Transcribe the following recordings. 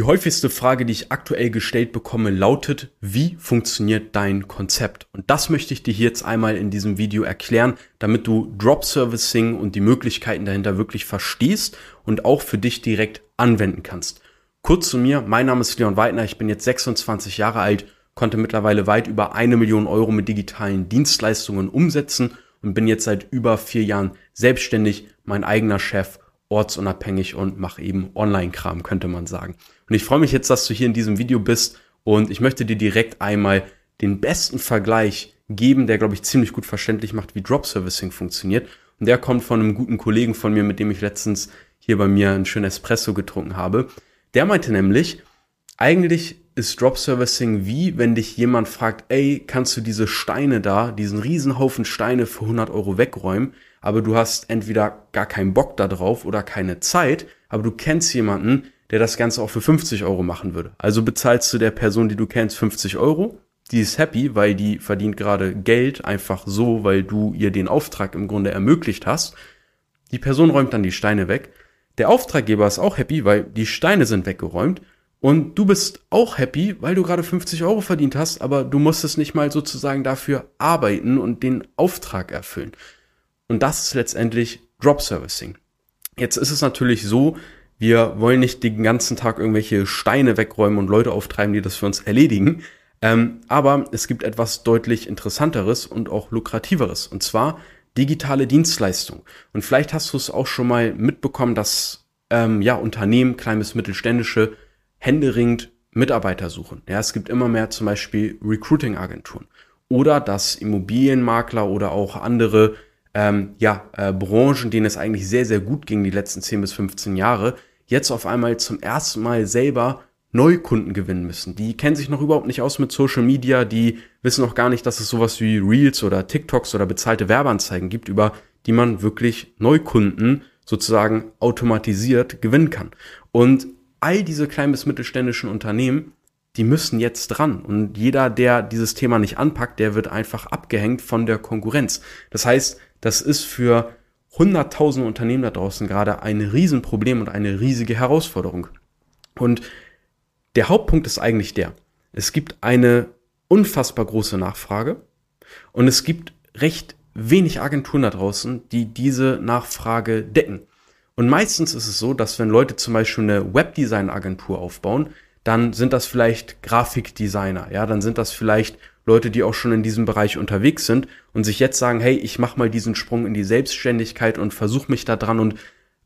Die häufigste Frage, die ich aktuell gestellt bekomme, lautet, wie funktioniert dein Konzept? Und das möchte ich dir jetzt einmal in diesem Video erklären, damit du Drop Servicing und die Möglichkeiten dahinter wirklich verstehst und auch für dich direkt anwenden kannst. Kurz zu mir, mein Name ist Leon Weidner, ich bin jetzt 26 Jahre alt, konnte mittlerweile weit über eine Million Euro mit digitalen Dienstleistungen umsetzen und bin jetzt seit über vier Jahren selbstständig, mein eigener Chef ortsunabhängig und mache eben Online-Kram, könnte man sagen. Und ich freue mich jetzt, dass du hier in diesem Video bist und ich möchte dir direkt einmal den besten Vergleich geben, der, glaube ich, ziemlich gut verständlich macht, wie Drop Servicing funktioniert. Und der kommt von einem guten Kollegen von mir, mit dem ich letztens hier bei mir einen schönen Espresso getrunken habe. Der meinte nämlich, eigentlich ist Drop Servicing wie, wenn dich jemand fragt, ey, kannst du diese Steine da, diesen Riesenhaufen Steine für 100 Euro wegräumen? Aber du hast entweder gar keinen Bock da drauf oder keine Zeit, aber du kennst jemanden, der das Ganze auch für 50 Euro machen würde. Also bezahlst du der Person, die du kennst, 50 Euro. Die ist happy, weil die verdient gerade Geld einfach so, weil du ihr den Auftrag im Grunde ermöglicht hast. Die Person räumt dann die Steine weg. Der Auftraggeber ist auch happy, weil die Steine sind weggeräumt. Und du bist auch happy, weil du gerade 50 Euro verdient hast, aber du musstest nicht mal sozusagen dafür arbeiten und den Auftrag erfüllen. Und das ist letztendlich Drop Servicing. Jetzt ist es natürlich so, wir wollen nicht den ganzen Tag irgendwelche Steine wegräumen und Leute auftreiben, die das für uns erledigen. Ähm, aber es gibt etwas deutlich interessanteres und auch lukrativeres. Und zwar digitale Dienstleistung. Und vielleicht hast du es auch schon mal mitbekommen, dass ähm, ja Unternehmen, klein bis mittelständische, händeringend Mitarbeiter suchen. Ja, es gibt immer mehr zum Beispiel Recruiting-Agenturen. Oder dass Immobilienmakler oder auch andere ähm, ja, äh, Branchen, denen es eigentlich sehr, sehr gut ging die letzten 10 bis 15 Jahre, jetzt auf einmal zum ersten Mal selber Neukunden gewinnen müssen. Die kennen sich noch überhaupt nicht aus mit Social Media, die wissen noch gar nicht, dass es sowas wie Reels oder TikToks oder bezahlte Werbeanzeigen gibt, über die man wirklich Neukunden sozusagen automatisiert gewinnen kann. Und all diese kleinen bis mittelständischen Unternehmen, die müssen jetzt dran. Und jeder, der dieses Thema nicht anpackt, der wird einfach abgehängt von der Konkurrenz. Das heißt, das ist für hunderttausende Unternehmen da draußen gerade ein Riesenproblem und eine riesige Herausforderung. Und der Hauptpunkt ist eigentlich der, es gibt eine unfassbar große Nachfrage und es gibt recht wenig Agenturen da draußen, die diese Nachfrage decken. Und meistens ist es so, dass wenn Leute zum Beispiel eine Webdesign-Agentur aufbauen, dann sind das vielleicht Grafikdesigner, ja, dann sind das vielleicht Leute, die auch schon in diesem Bereich unterwegs sind und sich jetzt sagen, hey, ich mache mal diesen Sprung in die Selbstständigkeit und versuche mich da dran und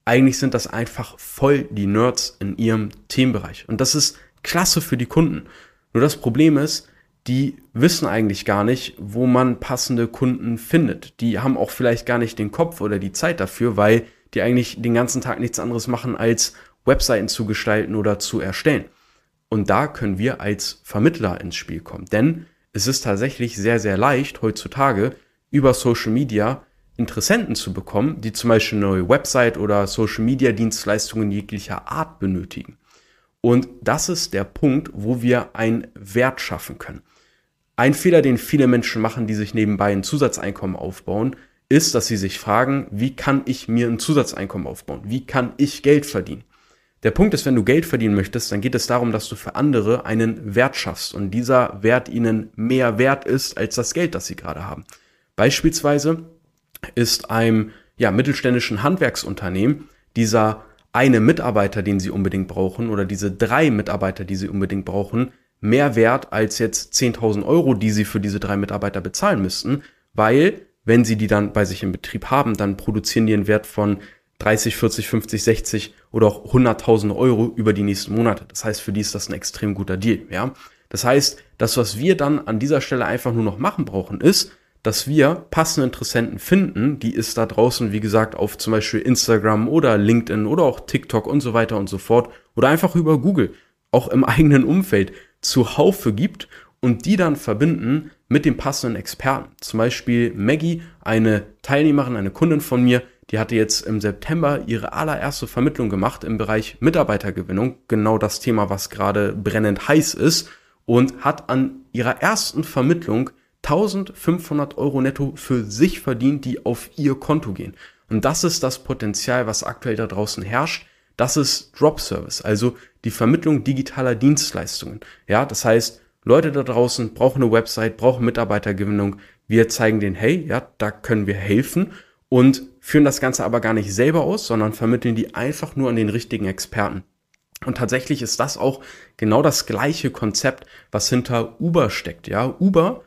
eigentlich sind das einfach voll die Nerds in ihrem Themenbereich. Und das ist klasse für die Kunden. Nur das Problem ist, die wissen eigentlich gar nicht, wo man passende Kunden findet. Die haben auch vielleicht gar nicht den Kopf oder die Zeit dafür, weil die eigentlich den ganzen Tag nichts anderes machen, als Webseiten zu gestalten oder zu erstellen. Und da können wir als Vermittler ins Spiel kommen. Denn es ist tatsächlich sehr, sehr leicht heutzutage über Social Media Interessenten zu bekommen, die zum Beispiel eine neue Website oder Social Media Dienstleistungen jeglicher Art benötigen. Und das ist der Punkt, wo wir einen Wert schaffen können. Ein Fehler, den viele Menschen machen, die sich nebenbei ein Zusatzeinkommen aufbauen, ist, dass sie sich fragen, wie kann ich mir ein Zusatzeinkommen aufbauen? Wie kann ich Geld verdienen? Der Punkt ist, wenn du Geld verdienen möchtest, dann geht es darum, dass du für andere einen Wert schaffst und dieser Wert ihnen mehr wert ist als das Geld, das sie gerade haben. Beispielsweise ist einem ja, mittelständischen Handwerksunternehmen dieser eine Mitarbeiter, den sie unbedingt brauchen, oder diese drei Mitarbeiter, die sie unbedingt brauchen, mehr wert als jetzt 10.000 Euro, die sie für diese drei Mitarbeiter bezahlen müssten, weil wenn sie die dann bei sich im Betrieb haben, dann produzieren die einen Wert von 30, 40, 50, 60 oder auch 100.000 Euro über die nächsten Monate. Das heißt, für die ist das ein extrem guter Deal, ja. Das heißt, das, was wir dann an dieser Stelle einfach nur noch machen brauchen, ist, dass wir passende Interessenten finden, die es da draußen, wie gesagt, auf zum Beispiel Instagram oder LinkedIn oder auch TikTok und so weiter und so fort oder einfach über Google, auch im eigenen Umfeld zuhaufe gibt und die dann verbinden mit dem passenden Experten. Zum Beispiel Maggie, eine Teilnehmerin, eine Kundin von mir, die hatte jetzt im September ihre allererste Vermittlung gemacht im Bereich Mitarbeitergewinnung, genau das Thema, was gerade brennend heiß ist, und hat an ihrer ersten Vermittlung 1500 Euro netto für sich verdient, die auf ihr Konto gehen. Und das ist das Potenzial, was aktuell da draußen herrscht, Das ist Drop Service, also die Vermittlung digitaler Dienstleistungen. Ja, das heißt, Leute da draußen brauchen eine Website, brauchen Mitarbeitergewinnung. Wir zeigen denen, hey, ja, da können wir helfen und führen das Ganze aber gar nicht selber aus, sondern vermitteln die einfach nur an den richtigen Experten. Und tatsächlich ist das auch genau das gleiche Konzept, was hinter Uber steckt. Ja, Uber,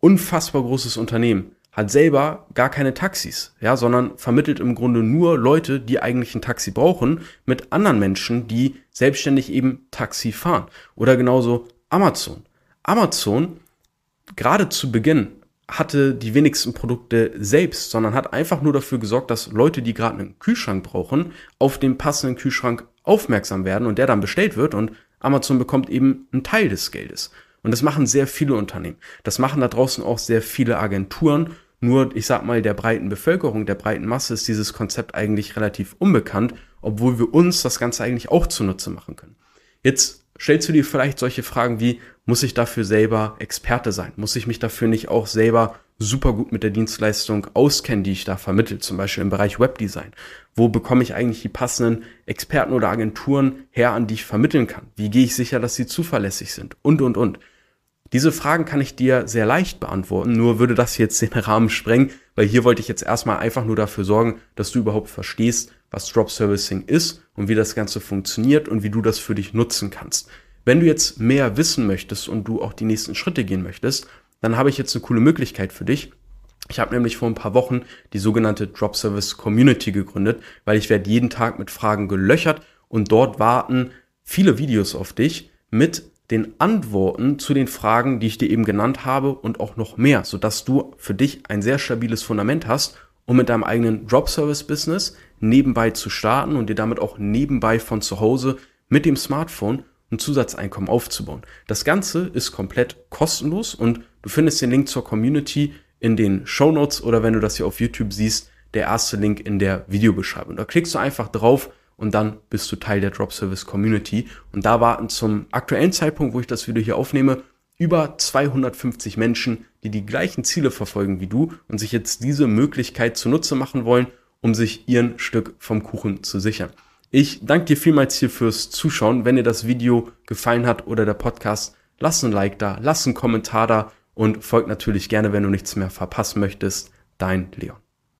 unfassbar großes Unternehmen, hat selber gar keine Taxis, ja, sondern vermittelt im Grunde nur Leute, die eigentlich ein Taxi brauchen, mit anderen Menschen, die selbstständig eben Taxi fahren. Oder genauso Amazon. Amazon, gerade zu Beginn, hatte die wenigsten Produkte selbst, sondern hat einfach nur dafür gesorgt, dass Leute, die gerade einen Kühlschrank brauchen, auf den passenden Kühlschrank aufmerksam werden und der dann bestellt wird und Amazon bekommt eben einen Teil des Geldes. Und das machen sehr viele Unternehmen. Das machen da draußen auch sehr viele Agenturen. Nur, ich sag mal, der breiten Bevölkerung, der breiten Masse ist dieses Konzept eigentlich relativ unbekannt, obwohl wir uns das Ganze eigentlich auch zunutze machen können. Jetzt stellst du dir vielleicht solche Fragen wie, muss ich dafür selber Experte sein? Muss ich mich dafür nicht auch selber super gut mit der Dienstleistung auskennen, die ich da vermittle, zum Beispiel im Bereich Webdesign? Wo bekomme ich eigentlich die passenden Experten oder Agenturen her, an die ich vermitteln kann? Wie gehe ich sicher, dass sie zuverlässig sind? Und, und, und. Diese Fragen kann ich dir sehr leicht beantworten, nur würde das jetzt den Rahmen sprengen, weil hier wollte ich jetzt erstmal einfach nur dafür sorgen, dass du überhaupt verstehst, was Drop Servicing ist und wie das Ganze funktioniert und wie du das für dich nutzen kannst. Wenn du jetzt mehr wissen möchtest und du auch die nächsten Schritte gehen möchtest, dann habe ich jetzt eine coole Möglichkeit für dich. Ich habe nämlich vor ein paar Wochen die sogenannte Drop Service Community gegründet, weil ich werde jeden Tag mit Fragen gelöchert und dort warten viele Videos auf dich mit den Antworten zu den Fragen, die ich dir eben genannt habe und auch noch mehr, sodass du für dich ein sehr stabiles Fundament hast, um mit deinem eigenen Drop Service Business nebenbei zu starten und dir damit auch nebenbei von zu Hause mit dem Smartphone ein Zusatzeinkommen aufzubauen. Das Ganze ist komplett kostenlos und du findest den Link zur Community in den Show Notes oder wenn du das hier auf YouTube siehst, der erste Link in der Videobeschreibung. Da klickst du einfach drauf und dann bist du Teil der Drop Service Community. Und da warten zum aktuellen Zeitpunkt, wo ich das Video hier aufnehme, über 250 Menschen, die die gleichen Ziele verfolgen wie du und sich jetzt diese Möglichkeit zunutze machen wollen, um sich ihren Stück vom Kuchen zu sichern. Ich danke dir vielmals hier fürs Zuschauen. Wenn dir das Video gefallen hat oder der Podcast, lass ein Like da, lass einen Kommentar da und folgt natürlich gerne, wenn du nichts mehr verpassen möchtest. Dein Leon.